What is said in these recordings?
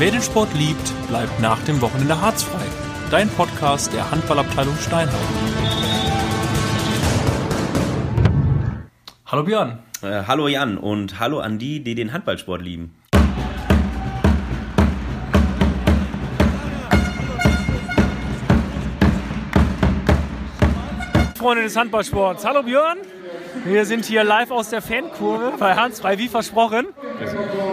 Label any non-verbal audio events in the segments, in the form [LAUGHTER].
Wer den Sport liebt, bleibt nach dem Wochenende harzfrei. Dein Podcast der Handballabteilung Steinhausen. Hallo Björn. Äh, hallo Jan und hallo an die, die den Handballsport lieben. Freunde des Handballsports. Hallo Björn. Wir sind hier live aus der Fankurve bei Hans Frei, wie versprochen.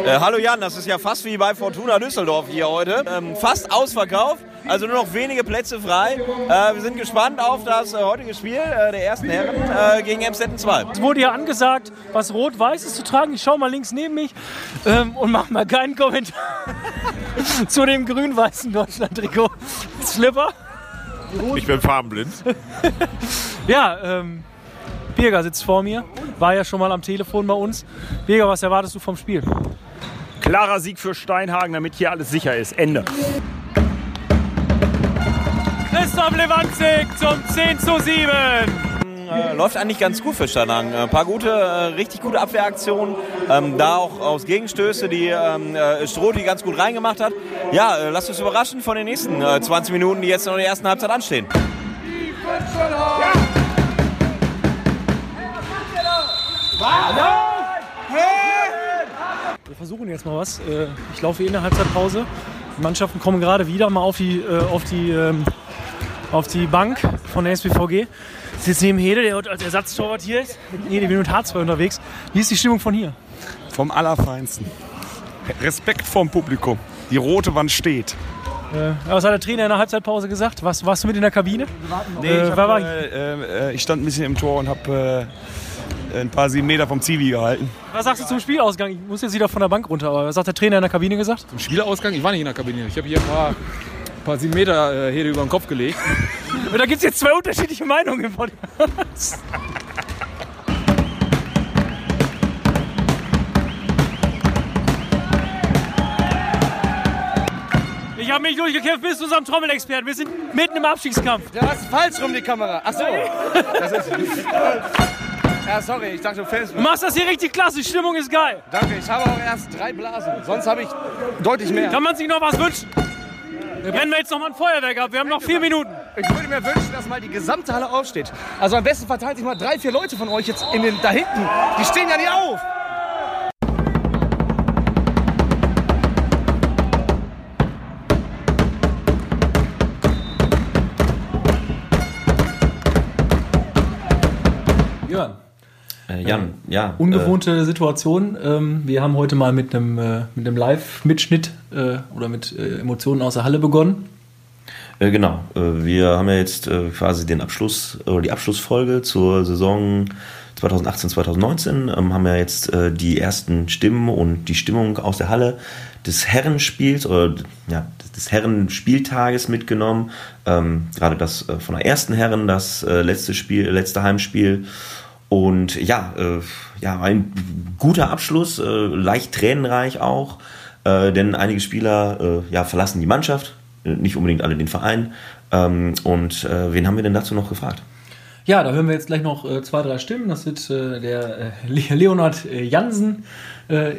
Äh, hallo Jan, das ist ja fast wie bei Fortuna Düsseldorf hier heute. Ähm, fast ausverkauft, also nur noch wenige Plätze frei. Äh, wir sind gespannt auf das äh, heutige Spiel äh, der ersten Herren äh, gegen Emstetten 2. Es wurde ja angesagt, was Rot-Weiß ist zu tragen. Ich schaue mal links neben mich ähm, und mache mal keinen Kommentar [LAUGHS] zu dem grün-weißen Deutschland-Trikot. Slipper. Ich bin farbenblind. [LAUGHS] Ja, ähm, Birger sitzt vor mir, war ja schon mal am Telefon bei uns. Birger, was erwartest du vom Spiel? Klarer Sieg für Steinhagen, damit hier alles sicher ist. Ende. Christoph Lewandzig zum 10 zu 7. Äh, läuft eigentlich ganz gut für Steinhagen. Ein paar gute, äh, richtig gute Abwehraktionen. Ähm, da auch aus Gegenstöße, die ähm, äh, Stroti ganz gut reingemacht hat. Ja, äh, lasst uns überraschen von den nächsten äh, 20 Minuten, die jetzt noch in der ersten Halbzeit anstehen. Wir versuchen jetzt mal was. Äh, Ich laufe eh in der Halbzeitpause. Die Mannschaften kommen gerade wieder mal auf die, äh, auf die, ähm, auf die Bank von der SPVG. Ich sitze neben Hede, der heute als Ersatztorwart hier ist. Hede, wir sind mit H2 unterwegs. Wie ist die Stimmung von hier? Vom Allerfeinsten. Respekt vorm Publikum. Die rote Wand steht. Äh, Was hat der Trainer in der Halbzeitpause gesagt? Was, warst du mit in der Kabine? Nee, ich, hab, äh, äh, ich stand ein bisschen im Tor und habe äh, ein paar sieben Meter vom Zivi gehalten. Was sagst du zum Spielausgang? Ich muss jetzt wieder von der Bank runter. Aber was hat der Trainer in der Kabine gesagt? Im Spielausgang, ich war nicht in der Kabine. Ich habe hier ein paar, paar sieben Meter äh, Hede über den Kopf gelegt. [LAUGHS] Da gibt es jetzt zwei unterschiedliche Meinungen im Podcast. [LAUGHS] Ich habe mich durchgekämpft bis zu unserem Trommelexperten. Wir sind mitten im Abstiegskampf. Du hast falsch rum die Kamera. Ach so. [LAUGHS] Das ist ja, sorry, ich dachte, du filmst Du mich. machst das hier richtig klasse. Die Stimmung ist geil. Danke, ich habe auch erst drei Blasen. Sonst habe ich deutlich mehr. Kann man sich noch was wünschen? Wir brennen wir jetzt noch mal ein Feuerwerk ab. Wir haben noch vier Minuten. Ich würde mir wünschen, dass mal die gesamte Halle aufsteht. Also am besten verteilt sich mal drei, vier Leute von euch jetzt in den, da hinten. Die stehen ja nicht auf. Äh, Jan, ja. ungewohnte Situation. Ähm, wir haben heute mal mit einem, äh, mit einem Live-Mitschnitt äh, oder mit äh, Emotionen aus der Halle begonnen. Äh, genau. Äh, wir haben ja jetzt äh, quasi den Abschluss oder die Abschlussfolge zur Saison 2018, 2019. Ähm, haben ja jetzt äh, die ersten Stimmen und die Stimmung aus der Halle des Herrenspiels oder ja, des- des Herrenspieltages mitgenommen. Ähm, gerade das äh, von der ersten Herren, das äh, letzte Spiel, letzte Heimspiel. Und ja, äh, ja, ein guter Abschluss, äh, leicht tränenreich auch, äh, denn einige Spieler äh, ja, verlassen die Mannschaft, äh, nicht unbedingt alle den Verein. Ähm, und äh, wen haben wir denn dazu noch gefragt? Ja, da hören wir jetzt gleich noch zwei, drei Stimmen. Das wird der Le- [LAUGHS] Leonhard äh, Jansen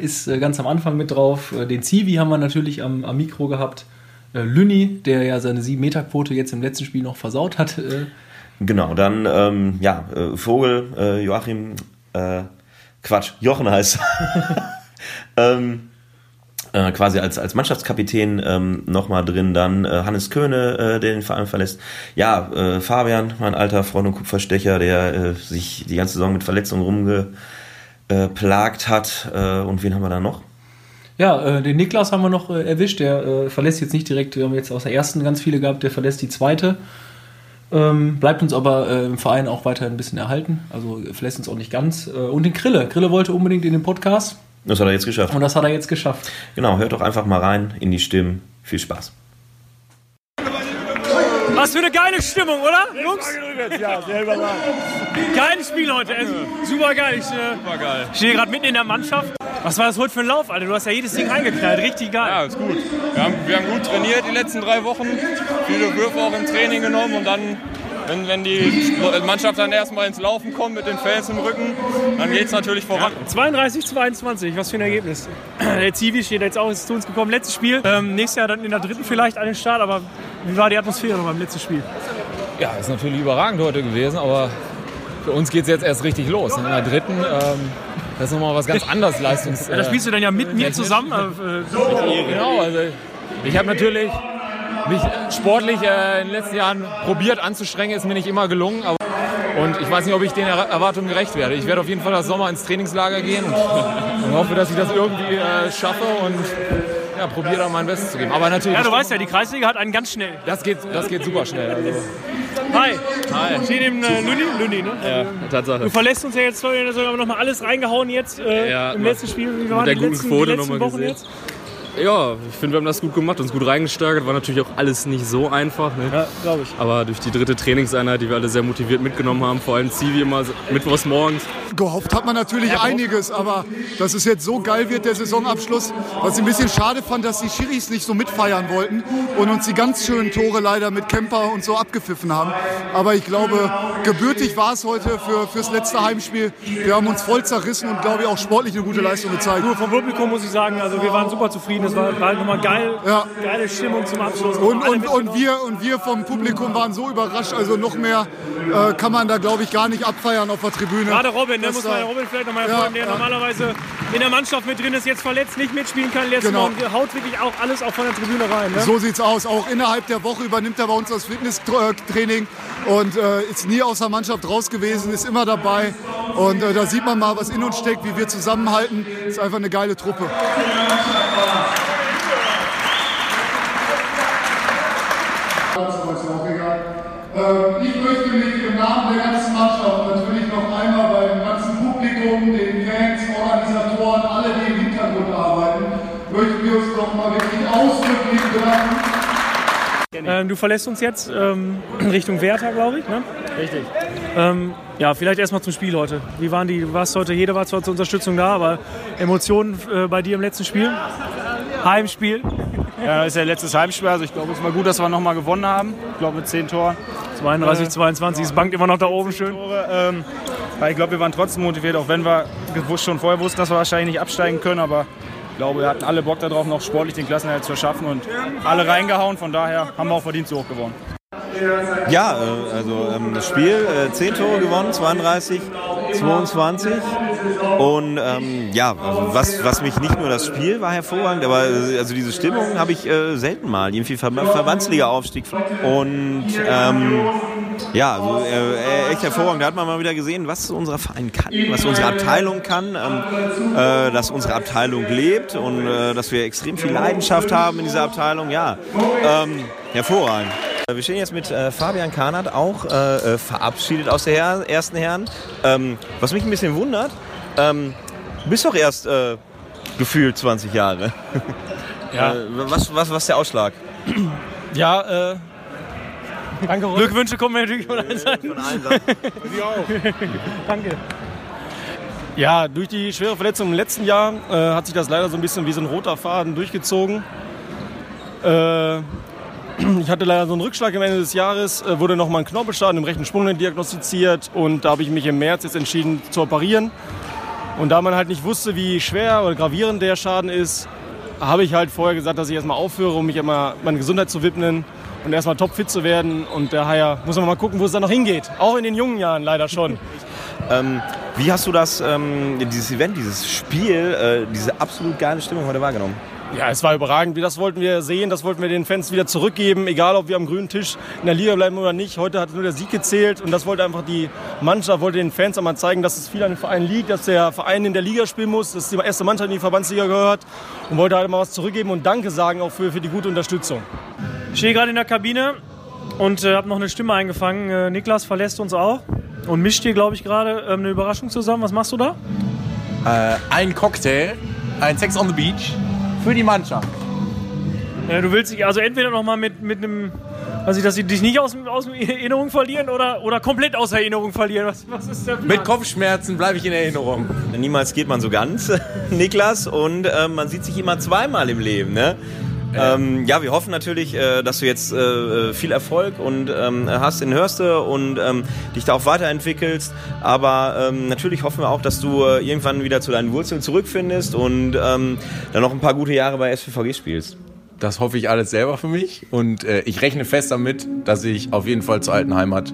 ist ganz am Anfang mit drauf. Den Zivi haben wir natürlich am, am Mikro gehabt. Lünni, der ja seine 7-Meter-Quote jetzt im letzten Spiel noch versaut hat. Äh, Genau, dann ähm, ja, äh, Vogel, äh, Joachim, äh, Quatsch, Jochen heißt. [LAUGHS] ähm, äh, quasi als, als Mannschaftskapitän ähm, nochmal drin, dann äh, Hannes Köhne, äh, der den Verein verlässt. Ja, äh, Fabian, mein alter Freund und Kupferstecher, der äh, sich die ganze Saison mit Verletzungen rumgeplagt hat. Äh, und wen haben wir da noch? ja, äh, den Niklas haben wir noch äh, erwischt. Der äh, verlässt jetzt nicht direkt, wir haben jetzt aus der ersten ganz viele gehabt, der verlässt die zweite. Ähm, bleibt uns aber äh, im Verein auch weiterhin ein bisschen erhalten. Also verlässt uns auch nicht ganz. Äh, und den Krille. Krille wollte unbedingt in den Podcast Das hat er jetzt geschafft. und das hat er jetzt geschafft. Genau, hört doch einfach mal rein in die Stimmen. Viel Spaß. Was für eine geile Stimmung, oder? Jungs? Ja, selber rein. Geiles Spiel heute. Also, super geil. Ich äh, stehe gerade mitten in der Mannschaft. Was war das heute für ein Lauf, Alter? Du hast ja jedes Ding eingeknallt. Richtig geil. Ja, ist gut. Wir haben, wir haben gut trainiert die letzten drei Wochen. Viele Würfe auch im Training genommen und dann Wenn, wenn die Mannschaft dann erstmal ins Laufen kommt mit den Fans im Rücken, dann geht es natürlich voran. 32, 22, was für ein Ergebnis. [CLEARS THROAT] Der Zivi steht jetzt auch ist zu uns gekommen. Letztes Spiel. Ähm, nächstes Jahr dann in der dritten vielleicht an den Start, aber wie war die Atmosphäre beim letzten Spiel? Ja, ist natürlich überragend heute gewesen, aber für uns geht es jetzt erst richtig los. In der dritten, ähm, das ist nochmal was ganz anderes Leistungs. Ja, da spielst du dann ja mit mir zusammen. Äh, genau, also ich habe natürlich mich sportlich äh, in den letzten Jahren probiert anzustrengen, ist mir nicht immer gelungen. Aber und ich weiß nicht, ob ich den Er- Erwartungen gerecht werde. Ich werde auf jeden Fall das Sommer ins Trainingslager gehen und, [LAUGHS] und hoffe, dass ich das irgendwie äh, schaffe und ja, probiere da mein Bestes zu geben. Aber natürlich, ja, du weißt ja, die Kreisliga hat einen ganz schnell. das geht, das geht super schnell. Also, Hi. Hi. Steht eben äh, Luni, Luni, ne? Ja, Tatsache. Du verlässt uns ja jetzt, sorry, da haben wir nochmal alles reingehauen jetzt äh, Ja, im mit- letzten Spiel. Wie waren der die guten letzten, Quote nochmal Wochen gesehen. jetzt? Ja, ich finde, wir haben das gut gemacht, uns gut reingesteigert. War natürlich auch alles nicht so einfach. Ne? Ja, glaube ich. Aber durch die dritte Trainingseinheit, die wir alle sehr motiviert mitgenommen haben, vor allem Zivi immer mittwochs morgens, Gehofft hat man natürlich einiges, aber dass es jetzt so geil wird, der Saisonabschluss. Was ich ein bisschen schade fand, dass die Schiris nicht so mitfeiern wollten und uns die ganz schönen Tore leider mit Kemper und so abgepfiffen haben. Aber ich glaube, gebürtig war es heute für, fürs letzte Heimspiel. Wir haben uns voll zerrissen und glaube ich auch sportlich eine gute Leistung gezeigt. Nur vom Publikum muss ich sagen, also wir waren super zufrieden. Es war, war halt nochmal geil, Ja. geile Stimmung zum Abschluss. Und, und, und, wir, und wir vom Publikum waren so überrascht, also noch mehr äh, kann man da glaube ich gar nicht abfeiern auf der Tribüne. Gerade Robin, ne, muss man Robin vielleicht nochmal Ja, hervorheben, der ja. normalerweise in der Mannschaft mit drin ist, jetzt verletzt, nicht mitspielen kann. Letzten Genau. Morgen haut wirklich auch alles auch von der Tribüne rein. Ne? So sieht's aus. Auch innerhalb der Woche übernimmt er bei uns das Fitnesstraining und äh, ist nie aus der Mannschaft raus gewesen, ist immer dabei. Und äh, da sieht man mal, was in uns steckt, wie wir zusammenhalten. Ist einfach eine geile Truppe. Ähm, Ich möchte mich im Namen der ganzen Mannschaft natürlich noch einmal beim ganzen Publikum, den Fans, Organisatoren, alle, die im Hintergrund arbeiten, möchten wir uns noch mal wirklich ausdrücklich bedanken. Ähm, du verlässt uns jetzt ähm, Richtung Werther, glaube ich. Ne? Richtig. Ähm, ja, vielleicht erstmal zum Spiel heute. Wie waren die? Du warst heute, jeder war zwar zur Unterstützung da, aber Emotionen äh, bei dir im letzten Spiel? Heimspiel? Ja, das ist ja letztes Heimspiel. Also ich glaube, es war gut, dass wir nochmal gewonnen haben. Ich glaube mit 10 Toren. 32, Äh, 22. Es bankt immer noch da oben schön. Tore, ähm, ich glaube, wir waren trotzdem motiviert, auch wenn wir schon vorher wussten, dass wir wahrscheinlich nicht absteigen können. Aber ich glaube, wir hatten alle Bock darauf, noch sportlich den Klassenerhalt zu schaffen und alle reingehauen. Von daher haben wir auch verdient so hoch gewonnen. Ja, äh, also ähm, das Spiel, äh, 10 Tore gewonnen, 32, 22. Und ähm, ja, also was, was mich nicht nur das Spiel war hervorragend, aber äh, also diese Stimmung habe ich äh, selten mal. Irgendwie Ver Verbandsliga-Aufstieg. Und ähm, ja, also, äh, echt hervorragend. Da hat man mal wieder gesehen, was unser Verein kann, was unsere Abteilung kann, ähm, äh, dass unsere Abteilung lebt und äh, dass wir extrem viel Leidenschaft haben in dieser Abteilung. Ja, ähm, hervorragend. Wir stehen jetzt mit äh, Fabian Kahnert, auch äh, äh, verabschiedet aus der Her ersten Herren. Ähm, was mich ein bisschen wundert, ähm, du bist doch erst äh, gefühlt 20 Jahre. [LAUGHS] Ja. äh, was, was, was ist der Ausschlag? Ja, äh, danke, Rolf. Glückwünsche kommen mir natürlich von allen Seiten. [LAUGHS] [LAUGHS] Danke. Ja, durch die schwere Verletzung im letzten Jahr äh, hat sich das leider so ein bisschen wie so ein roter Faden durchgezogen. Äh, ich hatte leider so einen Rückschlag am Ende des Jahres, äh, wurde nochmal ein Knorpelschaden im rechten Sprunggelenk diagnostiziert und da habe ich mich im März jetzt entschieden zu operieren. Und da man halt nicht wusste, wie schwer oder gravierend der Schaden ist, habe ich halt vorher gesagt, dass ich erstmal aufhöre, um mich immer meine Gesundheit zu widmen und erstmal topfit zu werden. Und daher muss man mal gucken, wo es dann noch hingeht. Auch in den jungen Jahren leider schon. [LAUGHS] Ähm, wie hast du das, ähm, dieses Event, dieses Spiel, äh, diese absolut geile Stimmung heute wahrgenommen? Ja, es war überragend. Das wollten wir sehen, das wollten wir den Fans wieder zurückgeben, egal ob wir am grünen Tisch in der Liga bleiben oder nicht. Heute hat nur der Sieg gezählt und das wollte einfach die Mannschaft, wollte den Fans einmal zeigen, dass es viel an dem Verein liegt, dass der Verein in der Liga spielen muss, dass die erste Mannschaft in die Verbandsliga gehört und wollte halt mal was zurückgeben und Danke sagen auch für, für die gute Unterstützung. Ich stehe gerade in der Kabine und äh, habe noch eine Stimme eingefangen. Äh, Niklas verlässt uns auch und mischt hier, glaube ich, gerade ähm, eine Überraschung zusammen. Was machst du da? Äh, ein Cocktail, ein Sex on the Beach für die Mannschaft. Ja, du willst dich also entweder noch mal mit, mit einem, weiß ich, dass sie dich nicht aus, aus Erinnerung verlieren oder, oder komplett aus Erinnerung verlieren. Was, was ist der Plan? Mit Kopfschmerzen bleibe ich in Erinnerung. Niemals geht man so ganz, [LAUGHS] Niklas, und äh, man sieht sich immer zweimal im Leben. Ne? Ähm, ja, wir hoffen natürlich, äh, dass du jetzt äh, viel Erfolg und ähm, hast in Hörste und ähm, dich da auch weiterentwickelst. Aber ähm, natürlich hoffen wir auch, dass du äh, irgendwann wieder zu deinen Wurzeln zurückfindest und ähm, dann noch ein paar gute Jahre bei SVVG spielst. Das hoffe ich alles selber für mich und äh, ich rechne fest damit, dass ich auf jeden Fall zur alten Heimat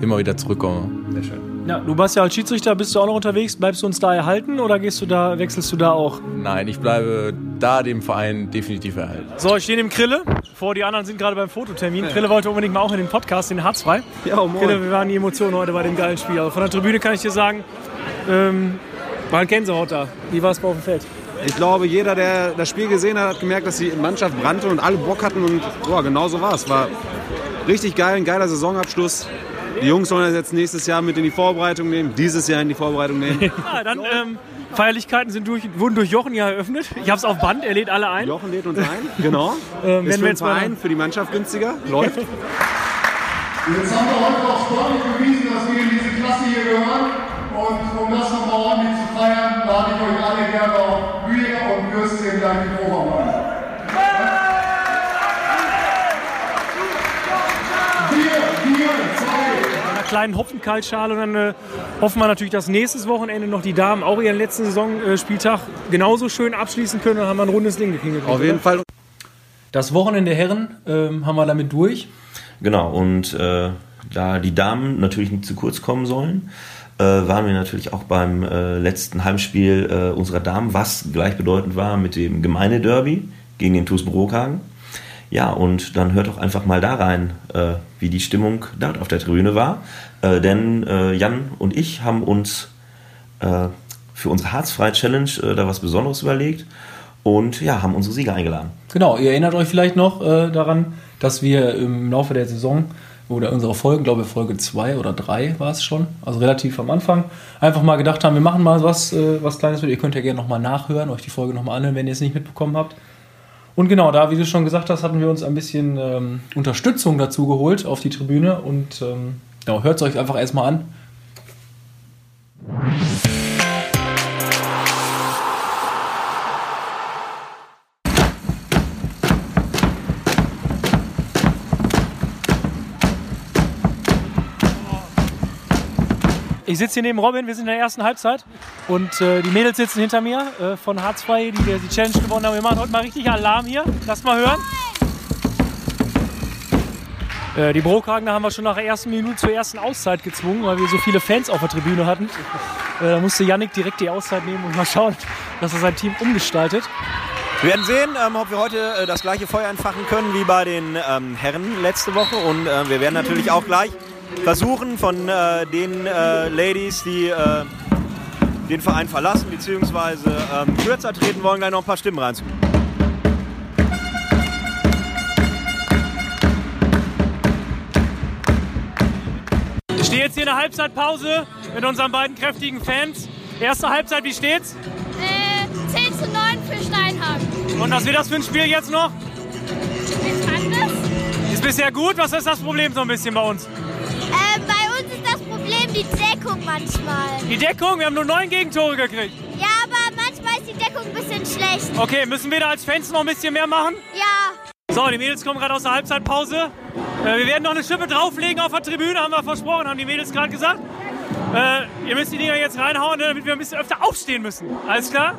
immer wieder zurückkomme. Sehr schön. Ja, du warst ja als Schiedsrichter, bist du auch noch unterwegs? Bleibst du uns da erhalten oder gehst du da, wechselst du da auch? Nein, ich bleibe da dem Verein definitiv erhalten. So, ich stehe neben Krille. Vor die anderen sind gerade beim Fototermin. Krille wollte unbedingt mal auch in den Podcast, den Harzfrei. Ja, moin. Krille, wir waren die Emotionen heute bei dem geilen Spiel. Also von der Tribüne kann ich dir sagen, ähm, war ein Gänsehaut da. Wie war es auf dem Feld? Ich glaube, jeder, der das Spiel gesehen hat, hat gemerkt, dass die Mannschaft brannte und alle Bock hatten. Und boah, genau so war es. War richtig geil, ein geiler Saisonabschluss. Die Jungs sollen das jetzt nächstes Jahr mit in die Vorbereitung nehmen, dieses Jahr in die Vorbereitung nehmen. [LAUGHS] Ja, dann ähm, Feierlichkeiten sind durch, wurden durch Jochen ja eröffnet. Ich habe es auf Band, er lädt alle ein. Jochen lädt uns ein, genau. [LAUGHS] Ähm, Ist für wir den jetzt mal- Verein, für die Mannschaft günstiger, läuft. Jetzt haben wir heute auch sportlich bewiesen, dass wir in diese Klasse hier gehören. Und um das nochmal ordentlich zu feiern, lade ich euch alle gerne auf Bier und Würstchen gleich in Obermann. Bier, Bier, zwei. einer kleinen Hopfenkaltschale und dann äh, hoffen wir natürlich, dass nächstes Wochenende noch die Damen auch ihren letzten Saisonspieltag genauso schön abschließen können. Dann haben wir ein rundes Ding gekriegt. Auf jeden Fall. Das Wochenende der Herren ähm, haben wir damit durch. Genau, und äh, da die Damen natürlich nicht zu kurz kommen sollen, äh, waren wir natürlich auch beim äh, letzten Heimspiel äh, unserer Damen, was gleichbedeutend war mit dem Gemeindederby gegen den TuS Brokhagen. Ja, und dann hört doch einfach mal da rein, äh, wie die Stimmung dort auf der Tribüne war. Äh, denn äh, Jan und ich haben uns äh, für unsere Harzfrei-Challenge äh, da was Besonderes überlegt und ja, haben unsere Sieger eingeladen. Genau, ihr erinnert euch vielleicht noch äh, daran, dass wir im Laufe der Saison oder unserer Folgen, glaube ich Folge 2 oder 3 war es schon, also relativ am Anfang, einfach mal gedacht haben, wir machen mal was, was Kleines mit. Ihr könnt ja gerne nochmal nachhören, euch die Folge nochmal anhören, wenn ihr es nicht mitbekommen habt. Und genau, da, wie du schon gesagt hast, hatten wir uns ein bisschen ähm, Unterstützung dazu geholt auf die Tribüne und ähm, genau, hört es euch einfach erstmal an. Ich sitze hier neben Robin, wir sind in der ersten Halbzeit und äh, die Mädels sitzen hinter mir äh, von Hartz II, die die Challenge gewonnen haben. Wir machen heute mal richtig Alarm hier. Lasst mal hören. Äh, die Brokhagener haben wir schon nach der ersten Minute zur ersten Auszeit gezwungen, weil wir so viele Fans auf der Tribüne hatten. Äh, da musste Yannick direkt die Auszeit nehmen und mal schauen, dass er sein Team umgestaltet. Wir werden sehen, ähm, ob wir heute äh, das gleiche Feuer entfachen können wie bei den ähm, Herren letzte Woche. Und wir werden natürlich auch gleich versuchen, von äh, den äh, Ladies, die äh, den Verein verlassen bzw. Ähm, kürzer treten wollen, gleich noch ein paar Stimmen reinzukriegen. Ich stehe jetzt hier in der Halbzeitpause mit unseren beiden kräftigen Fans. Erste Halbzeit, wie steht's? Äh, 10 zu 9 für Steinhagen. Und was wird das für ein Spiel jetzt noch? Ich fand das. Ist bisher gut? Was ist das Problem so ein bisschen bei uns? Die Deckung manchmal. Die Deckung, wir haben nur neun Gegentore gekriegt. Ja, aber manchmal ist die Deckung ein bisschen schlecht. Okay, müssen wir da als Fans noch ein bisschen mehr machen? Ja. So, die Mädels kommen gerade aus der Halbzeitpause. Äh, wir werden noch eine Schippe drauflegen auf der Tribüne, haben wir versprochen, haben die Mädels gerade gesagt. Äh, ihr müsst die Dinger jetzt reinhauen, ne, damit wir ein bisschen öfter aufstehen müssen. Alles klar?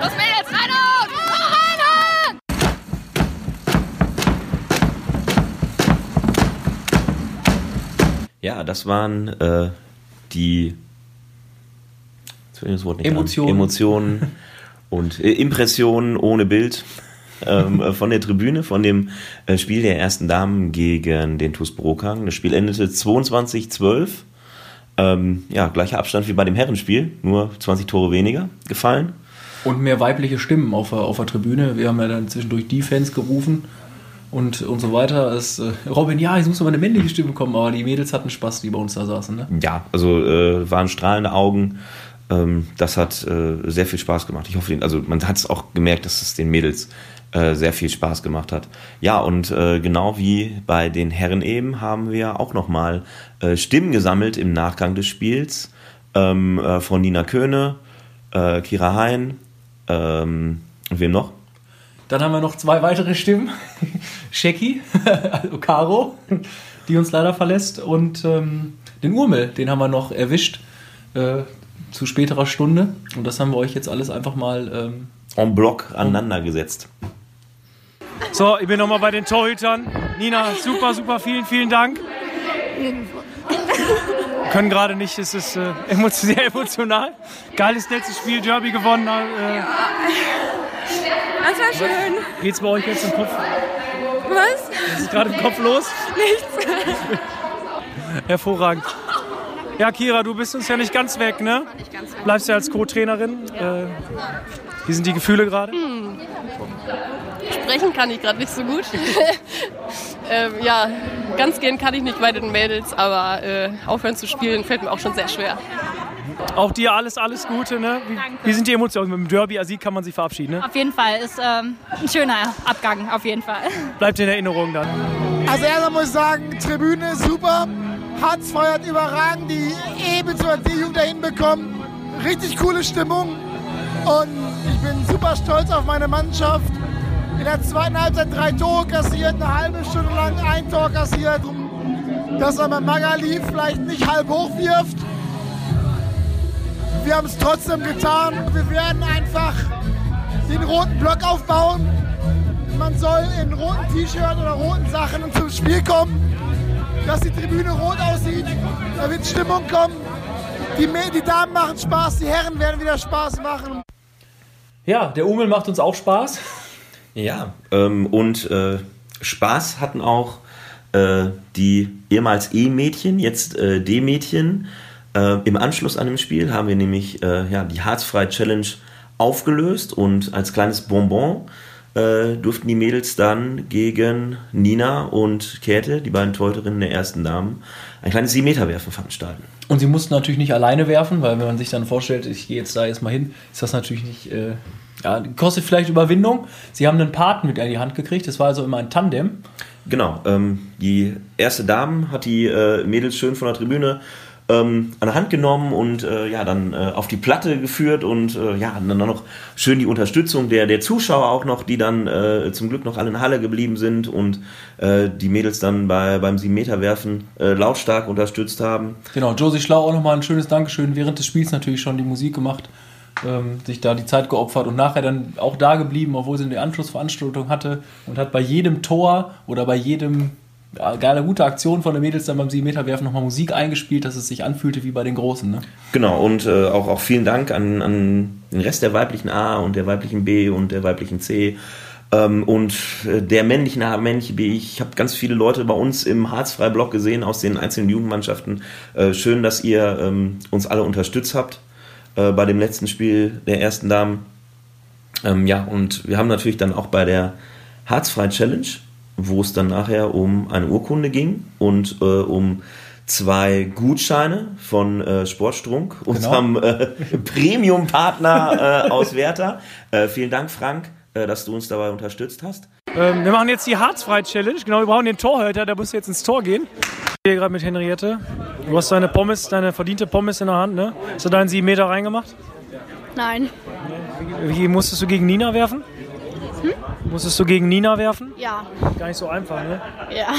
Los Mädels, reinhauen! Reinhauen! Ja, das waren äh, die Emotionen. Emotionen [LAUGHS] und äh, Impressionen ohne Bild ähm, äh, von der Tribüne, von dem äh, Spiel der ersten Damen gegen den TuS Brokang. Das Spiel endete 22-12. Ähm, ja, gleicher Abstand wie bei dem Herrenspiel, nur 20 Tore weniger gefallen. Und mehr weibliche Stimmen auf der, auf der Tribüne. Wir haben ja dann zwischendurch Defense gerufen und, und so weiter. Es, äh, Robin, ja, jetzt muss mal eine männliche Stimme kommen, aber die Mädels hatten Spaß, die bei uns da saßen. Ne? Ja, also äh, waren strahlende Augen. Ähm, das hat äh, sehr viel Spaß gemacht. Ich hoffe, also man hat es auch gemerkt, dass es den Mädels äh, sehr viel Spaß gemacht hat. Ja, und äh, genau wie bei den Herren eben haben wir auch nochmal äh, Stimmen gesammelt im Nachgang des Spiels ähm, äh, von Nina Köhne, äh, Kira Hein ähm, wem noch? Dann haben wir noch zwei weitere Stimmen. Sheki, also Caro, die uns leider verlässt. Und ähm, den Urmel, den haben wir noch erwischt äh, zu späterer Stunde. Und das haben wir euch jetzt alles einfach mal ähm, en bloc aneinander gesetzt. So, ich bin nochmal bei den Torhütern. Nina, super, super, vielen, vielen Dank. Wir können gerade nicht, es ist äh, [LAUGHS] sehr emotional. Geiles letztes Spiel, Derby gewonnen. Äh, Das war schön. geht's bei euch jetzt im Kopf? Was? Was ist gerade im Kopf los? Nichts. [LAUGHS] Hervorragend. Ja, Kira, du bist uns ja nicht ganz weg, ne? Bleibst ja als Co-Trainerin. Äh, wie sind die Gefühle gerade? Hm. Sprechen kann ich gerade nicht so gut. [LAUGHS] ähm, ja, ganz gehen kann ich nicht bei den Mädels, aber äh, aufhören zu spielen fällt mir auch schon sehr schwer. Auch dir alles, alles Gute, ne? Wie, wie sind die Emotionen? Mit dem Derby-Sieg kann man sich verabschieden, ne? Auf jeden Fall ist ähm, ein schöner Abgang, auf jeden Fall. Bleibt in Erinnerung dann. Also erstmal muss ich sagen, Tribüne ist super. Hartz feuert überragend, die E bzw. D-Jugend dahin bekommen. Richtig coole Stimmung. Und ich bin super stolz auf meine Mannschaft. In der zweiten Halbzeit drei Tore kassiert, eine halbe Stunde lang ein Tor kassiert. Dass aber Magali vielleicht nicht halb hoch wirft. Wir haben es trotzdem getan. Wir werden einfach den roten Block aufbauen. Man soll in roten T-Shirt oder roten Sachen zum Spiel kommen, dass die Tribüne rot aussieht. Da wird Stimmung kommen. Die, die Damen machen Spaß, die Herren werden wieder Spaß machen. Ja, der Umel macht uns auch Spaß. Ja, ähm, und äh, Spaß hatten auch äh, die ehemals E-Mädchen, jetzt äh, D-Mädchen. Äh, Im Anschluss an dem Spiel haben wir nämlich äh, ja, die Harzfrei Challenge aufgelöst und als kleines Bonbon äh, durften die Mädels dann gegen Nina und Käthe, die beiden Torhüterinnen der ersten Damen, ein kleines 7-Meter-Werfen veranstalten. Und sie mussten natürlich nicht alleine werfen, weil wenn man sich dann vorstellt, ich gehe jetzt da jetzt mal hin, ist das natürlich nicht, äh, ja, kostet vielleicht Überwindung. Sie haben einen Paten mit in die Hand gekriegt, das war also immer ein Tandem. Genau, ähm, die erste Dame hat die äh, Mädels schön von der Tribüne ähm, an der Hand genommen und äh, ja, dann äh, auf die Platte geführt und äh, ja, dann noch schön die Unterstützung der, der Zuschauer auch noch, die dann äh, zum Glück noch alle in Halle geblieben sind und äh, die Mädels dann bei, beim 7-Meter-Werfen äh, lautstark unterstützt haben. Genau, Josie Schlau auch nochmal ein schönes Dankeschön. Während des Spiels natürlich schon die Musik gemacht, ähm, sich da die Zeit geopfert und nachher dann auch da geblieben, obwohl sie eine Anschlussveranstaltung hatte und hat bei jedem Tor oder bei jedem geile gute Aktion von den Mädels dann beim 7-Meter-Werfen nochmal Musik eingespielt, dass es sich anfühlte wie bei den Großen. Ne? Genau, und äh, auch, auch vielen Dank an, an den Rest der weiblichen A und der weiblichen B und der weiblichen C. Ähm, und äh, der männlichen A, männliche B. Ich habe ganz viele Leute bei uns im Harzfrei-Blog gesehen aus den einzelnen Jugendmannschaften. Äh, schön, dass ihr ähm, uns alle unterstützt habt äh, bei dem letzten Spiel der ersten Damen. Ähm, ja, und wir haben natürlich dann auch bei der Harzfrei-Challenge, wo es dann nachher um eine Urkunde ging und äh, um zwei Gutscheine von äh, Sportstrunk, unserem äh, Premium-Partner äh, aus Werther. Äh, vielen Dank, Frank, äh, dass du uns dabei unterstützt hast. Ähm, wir machen jetzt die Harzfrei-Challenge. Genau, wir brauchen den Torhüter, der muss jetzt ins Tor gehen. Hier gerade mit Henriette. Du hast deine Pommes, deine verdiente Pommes in der Hand, ne? Hast du deinen 7 Meter reingemacht? Nein. Wie musstest du gegen Nina werfen? Hm? Musstest du gegen Nina werfen? Ja. Gar nicht so einfach, ne? Ja.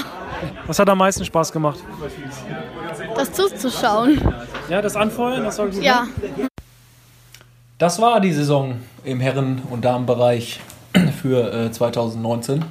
Was hat am meisten Spaß gemacht? Das zuzuschauen. Ja, das Anfeuern, das war gut. Ja. Das war die Saison im Herren- und Damenbereich für äh, 2019.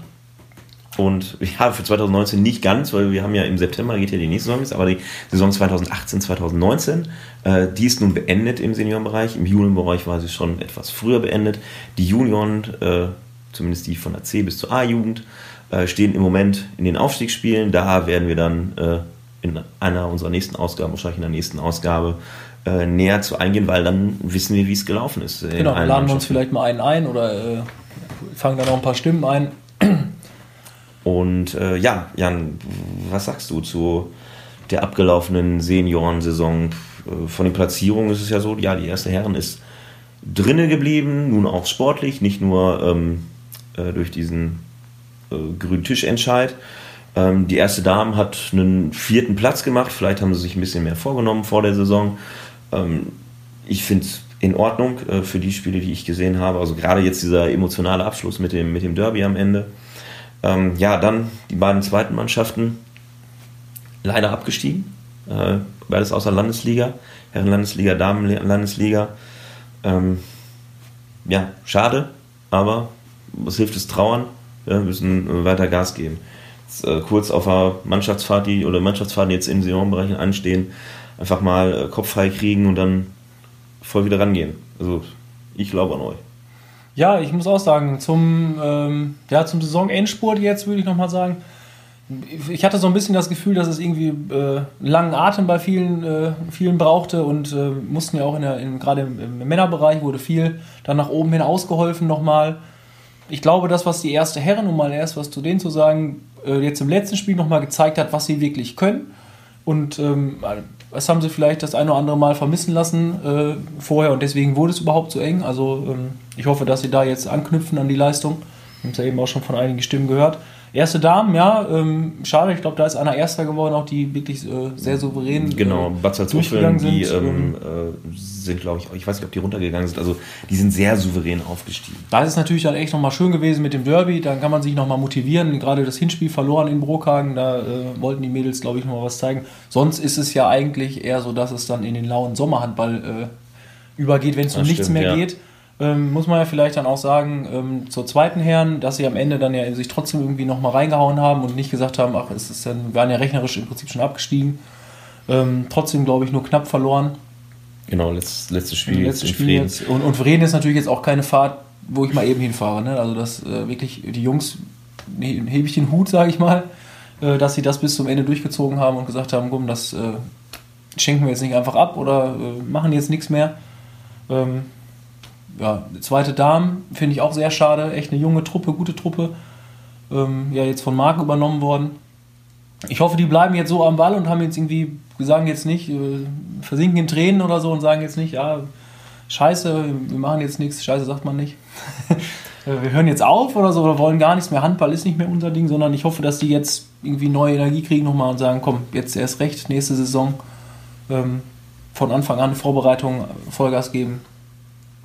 Und ja, für 2019 nicht ganz, weil wir haben ja im September geht ja die nächste Saison jetzt, aber die Saison 2018, 2019, äh, die ist nun beendet im Seniorenbereich. Im Juniorenbereich war sie schon etwas früher beendet. Die Junioren, äh, zumindest die von der C bis zur A-Jugend, äh, stehen im Moment in den Aufstiegsspielen. Da werden wir dann äh, in einer unserer nächsten Ausgaben, wahrscheinlich in der nächsten Ausgabe, äh, näher zu eingehen, weil dann wissen wir, wie es gelaufen ist. in Genau, laden wir uns vielleicht mal einen ein oder äh, fangen dann noch ein paar Stimmen ein. Und äh, ja, Jan, was sagst du zu der abgelaufenen Seniorensaison? Äh, Von den Platzierungen ist es ja so, ja, die erste Herren ist drinne geblieben, nun auch sportlich, nicht nur ähm, äh, durch diesen äh, grünen Tischentscheid. Ähm, die erste Dame hat einen vierten Platz gemacht, vielleicht haben sie sich ein bisschen mehr vorgenommen vor der Saison. Ähm, ich finde es in Ordnung äh, für die Spiele, die ich gesehen habe. Also gerade jetzt dieser emotionale Abschluss mit dem, mit dem Derby am Ende. Ähm, ja, dann die beiden zweiten Mannschaften leider abgestiegen. Äh, beides außer Landesliga. Herrenlandesliga, Damenlandesliga. Ähm, ja, schade, aber was hilft es trauern? Wir müssen weiter Gas geben. Jetzt, äh, kurz auf der Mannschaftsfahrt, die oder Mannschaftsfahrten jetzt in Saisonbereichen anstehen, einfach mal äh, Kopf frei kriegen und dann voll wieder rangehen. Also ich glaube an euch. Ja, ich muss auch sagen, zum, ähm, ja, zum Saisonendspurt jetzt würde ich nochmal sagen, ich hatte so ein bisschen das Gefühl, dass es irgendwie äh, langen Atem bei vielen, äh, vielen brauchte und äh, mussten ja auch in der, in, gerade im, im, Männerbereich wurde viel dann nach oben hin ausgeholfen nochmal. Ich glaube, das, was die erste Herren, um mal erst was zu denen zu sagen, äh, jetzt im letzten Spiel nochmal gezeigt hat, was sie wirklich können. Und ähm, das haben sie vielleicht das eine oder andere Mal vermissen lassen äh, vorher und deswegen wurde es überhaupt so eng. Also ähm, ich hoffe, dass sie da jetzt anknüpfen an die Leistung. Wir haben es ja eben auch schon von einigen Stimmen gehört. Erste Damen, ja, ähm, schade, ich glaube, da ist einer Erster geworden, auch die wirklich äh, sehr souverän genau, äh, durchgegangen sind. Die ähm, äh, sind, glaube ich, ich weiß nicht, ob die runtergegangen sind, also die sind sehr souverän aufgestiegen. Da ist es natürlich dann echt nochmal schön gewesen mit dem Derby, dann kann man sich nochmal motivieren, gerade das Hinspiel verloren in Brokhagen, da äh, wollten die Mädels, glaube ich, nochmal was zeigen. Sonst ist es ja eigentlich eher so, dass es dann in den lauen Sommerhandball äh, übergeht, wenn es um nichts mehr ja. geht ähm, muss man ja vielleicht dann auch sagen, ähm, zur zweiten Herren, dass sie am Ende dann ja sich trotzdem irgendwie nochmal reingehauen haben und nicht gesagt haben, ach, es ist dann, wir waren ja rechnerisch im Prinzip schon abgestiegen. Ähm, trotzdem, glaube ich, nur knapp verloren. Genau, letztes, letztes Spiel. Letztes Spiel jetzt. Und, und Vreden ist natürlich jetzt auch keine Fahrt, wo ich mal eben hinfahre. Ne? Also, dass äh, wirklich die Jungs, ne, hebe ich den Hut, sage ich mal, äh, dass sie das bis zum Ende durchgezogen haben und gesagt haben, komm, das äh, schenken wir jetzt nicht einfach ab oder äh, machen jetzt nichts mehr. Ähm, ja, zweite Dame finde ich auch sehr schade. Echt eine junge Truppe, gute Truppe. Ähm, ja, jetzt von Marc übernommen worden. Ich hoffe, die bleiben jetzt so am Ball und haben jetzt irgendwie, sagen jetzt nicht, äh, versinken in Tränen oder so und sagen jetzt nicht, ja, scheiße, wir machen jetzt nichts, scheiße sagt man nicht. [LAUGHS] Äh, wir hören jetzt auf oder so oder wollen gar nichts mehr. Handball ist nicht mehr unser Ding, sondern ich hoffe, dass die jetzt irgendwie neue Energie kriegen nochmal und sagen, komm, jetzt erst recht, nächste Saison ähm, von Anfang an Vorbereitung Vollgas geben.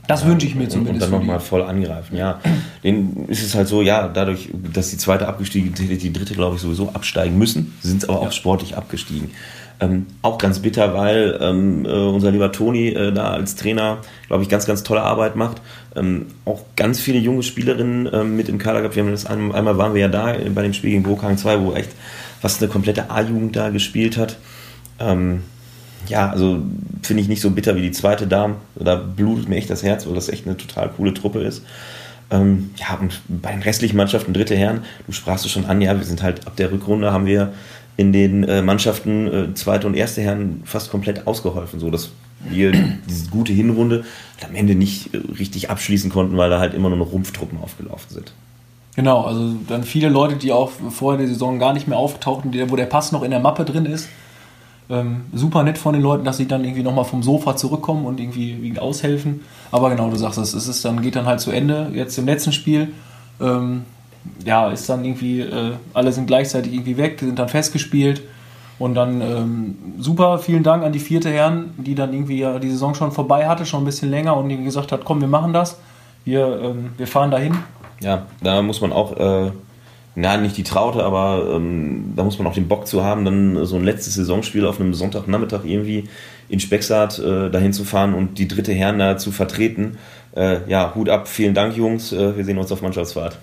Das ja, wünsche ich mir zumindest. Und dann nochmal voll angreifen, ja. Den ist es halt so, ja, dadurch, dass die zweite abgestiegen ist, die dritte, glaube ich, sowieso absteigen müssen, sind es aber auch ja. sportlich abgestiegen. Ähm, auch ganz bitter, weil ähm, äh, unser lieber Toni äh, da als Trainer, glaube ich, ganz, ganz tolle Arbeit macht. Ähm, auch ganz viele junge Spielerinnen ähm, mit im Kader gehabt. Wir haben das ein, einmal waren wir ja da bei dem Spiel gegen Burkhagen 2, wo echt fast eine komplette A-Jugend da gespielt hat. Ähm, ja, also finde ich nicht so bitter wie die zweite Dame. Da blutet mir echt das Herz, weil das echt eine total coole Truppe ist. Ähm, ja, und bei den restlichen Mannschaften, dritte Herren, du sprachst es schon an, ja, wir sind halt ab der Rückrunde haben wir in den äh, Mannschaften äh, zweite und erste Herren fast komplett ausgeholfen, so dass wir [CLEARS THROAT] diese gute Hinrunde am Ende nicht äh, richtig abschließen konnten, weil da halt immer nur noch Rumpftruppen aufgelaufen sind. Genau, also dann viele Leute, die auch vorher der Saison gar nicht mehr auftauchten, wo der Pass noch in der Mappe drin ist, ähm, super nett von den Leuten, dass sie dann irgendwie nochmal vom Sofa zurückkommen und irgendwie, aushelfen. Aber genau, du sagst es, es ist dann, geht dann halt zu Ende. Jetzt im letzten Spiel, ähm, ja, ist dann irgendwie, äh, alle sind gleichzeitig irgendwie weg, sind dann festgespielt. Und dann ähm, super, vielen Dank an die vierte Herren, die dann irgendwie ja die Saison schon vorbei hatte, schon ein bisschen länger und gesagt hat, komm, wir machen das. Wir, ähm, wir fahren dahin. Ja, da muss man auch äh, na, nicht die Traute, aber ähm, da muss man auch den Bock zu haben, dann so ein letztes Saisonspiel auf einem Sonntagnachmittag irgendwie in Specksart äh, dahin zu fahren und die dritte Herren da zu vertreten. Äh, ja, Hut ab, vielen Dank, Jungs. Äh, wir sehen uns auf Mannschaftsfahrt.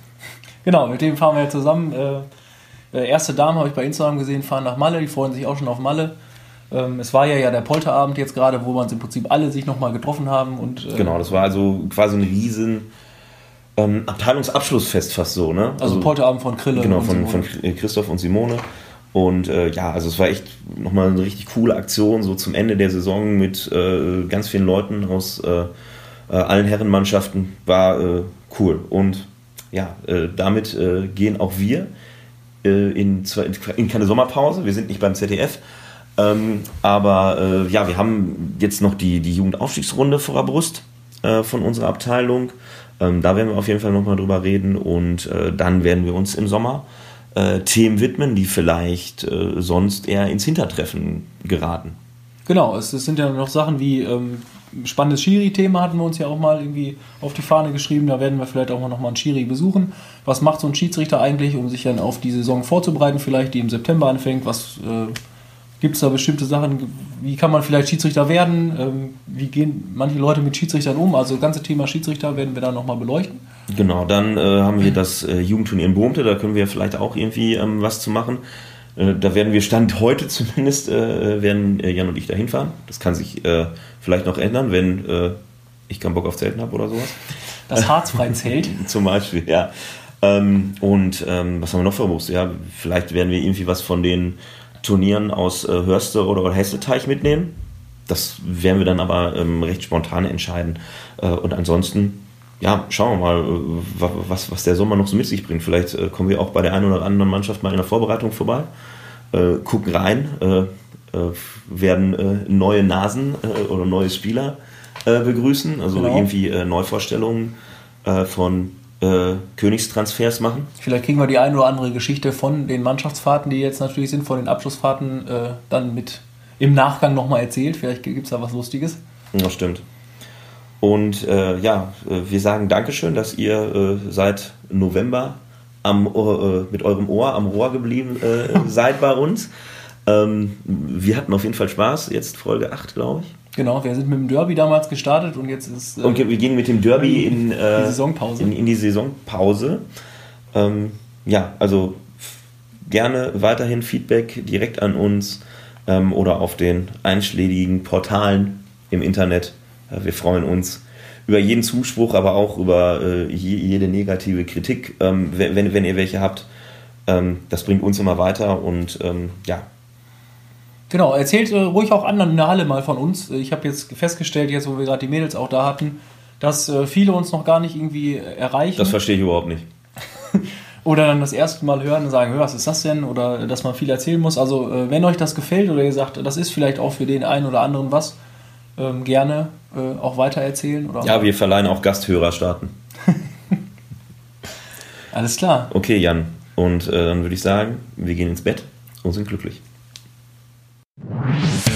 Genau, mit dem fahren wir ja zusammen. Äh, äh, erste Dame habe ich bei Instagram gesehen, fahren nach Malle, die freuen sich auch schon auf Malle. Ähm, es war ja, ja der Polterabend jetzt gerade, wo man im Prinzip alle sich nochmal getroffen haben. Und, äh, genau, das war also quasi ein riesen ähm, Abteilungsabschlussfest fast so, ne? Also, also Polterabend von Krille. Genau, von, von Christoph und Simone. Und äh, ja, also es war echt nochmal eine richtig coole Aktion, so zum Ende der Saison mit äh, ganz vielen Leuten aus äh, äh allen Herrenmannschaften. War äh, cool. Und ja, äh, damit gehen auch wir in, in, keine Sommerpause. Wir sind nicht beim ZDF. Ähm, aber ja, wir haben jetzt noch die, die Jugendaufstiegsrunde vor der Brust von unserer Abteilung. Ähm, da werden wir auf jeden Fall nochmal drüber reden und äh, dann werden wir uns im Sommer äh, Themen widmen, die vielleicht äh, sonst eher ins Hintertreffen geraten. Genau, es, es sind ja noch Sachen wie ähm, spannendes Schiri-Thema hatten wir uns ja auch mal irgendwie auf die Fahne geschrieben. Da werden wir vielleicht auch mal noch mal einen Schiri besuchen. Was macht so ein Schiedsrichter eigentlich, um sich dann auf die Saison vorzubereiten, vielleicht die im September anfängt? Was äh, gibt es da bestimmte Sachen? Wie kann man vielleicht Schiedsrichter werden? Ähm, wie gehen manche Leute mit Schiedsrichtern um? Also das ganze Thema Schiedsrichter werden wir da noch mal beleuchten. Genau, dann äh, haben wir das äh, Jugendturnier in Bohmte, da können wir vielleicht auch irgendwie ähm, was zu machen. Äh, da werden wir Stand [LAUGHS] heute zumindest, äh, werden äh, Jan und ich da hinfahren. Das kann sich äh, vielleicht noch ändern, wenn ich keinen Bock auf Zelten habe oder sowas. Das harzfreie Zelt. [LAUGHS] Zum Beispiel, ja. Ähm, und ähm, was haben wir noch verbucht? Ja, vielleicht werden wir irgendwie was von den Turnieren aus äh, Hörste oder, Hesseteich mitnehmen. Das werden wir dann aber ähm, recht spontan entscheiden. Äh, und ansonsten, ja, schauen wir mal, äh, wa- was, was der Sommer noch so mit sich bringt. Vielleicht äh, kommen wir auch bei der einen oder anderen Mannschaft mal in der Vorbereitung vorbei, äh, gucken rein, äh, werden neue Nasen oder neue Spieler begrüßen, also Genau. irgendwie Neuvorstellungen von äh, Königstransfers machen. Vielleicht kriegen wir die eine oder andere Geschichte von den Mannschaftsfahrten, die jetzt natürlich sind, von den Abschlussfahrten, äh, dann mit im Nachgang nochmal erzählt. Vielleicht gibt es da was Lustiges. Das stimmt. Und äh, ja, äh, wir sagen Dankeschön, dass ihr äh, seit November am, äh, mit eurem Ohr am Rohr geblieben [LAUGHS] seid bei uns. Ähm, wir hatten auf jeden Fall Spaß. Jetzt Folge 8, glaube ich. Genau, wir sind mit dem Derby damals gestartet und jetzt ist. äh, Und wir gehen mit dem Derby in, äh, die Saisonpause. in, in die Saisonpause. Ähm, ja, also gerne weiterhin Feedback direkt an uns ähm, oder auf den einschlägigen Portalen im Internet. Äh, wir freuen uns über jeden Zuspruch, aber auch über äh, je, jede negative Kritik, ähm, wenn, wenn, wenn ihr welche habt. Ähm, das bringt uns immer weiter und ähm, ja, Genau, erzählt äh, ruhig auch anderen in der Halle mal von uns. Äh, Ich habe jetzt festgestellt, jetzt wo wir gerade die Mädels auch da hatten, dass äh, viele uns noch gar nicht irgendwie äh, erreichen. das verstehe ich überhaupt nicht. [LAUGHS] oder dann das erste Mal hören und sagen, "Hör, was ist das denn? Oder äh, dass man viel erzählen muss. Also äh, wenn euch das gefällt oder ihr sagt, das ist vielleicht auch für den einen oder anderen was, ähm, gerne auch weiter erzählen. Oder Ja, wir verleihen auch Gasthörer starten. [LAUGHS] Alles klar. Okay, Jan. Und dann würde ich sagen, wir gehen ins Bett und sind glücklich. Thank you.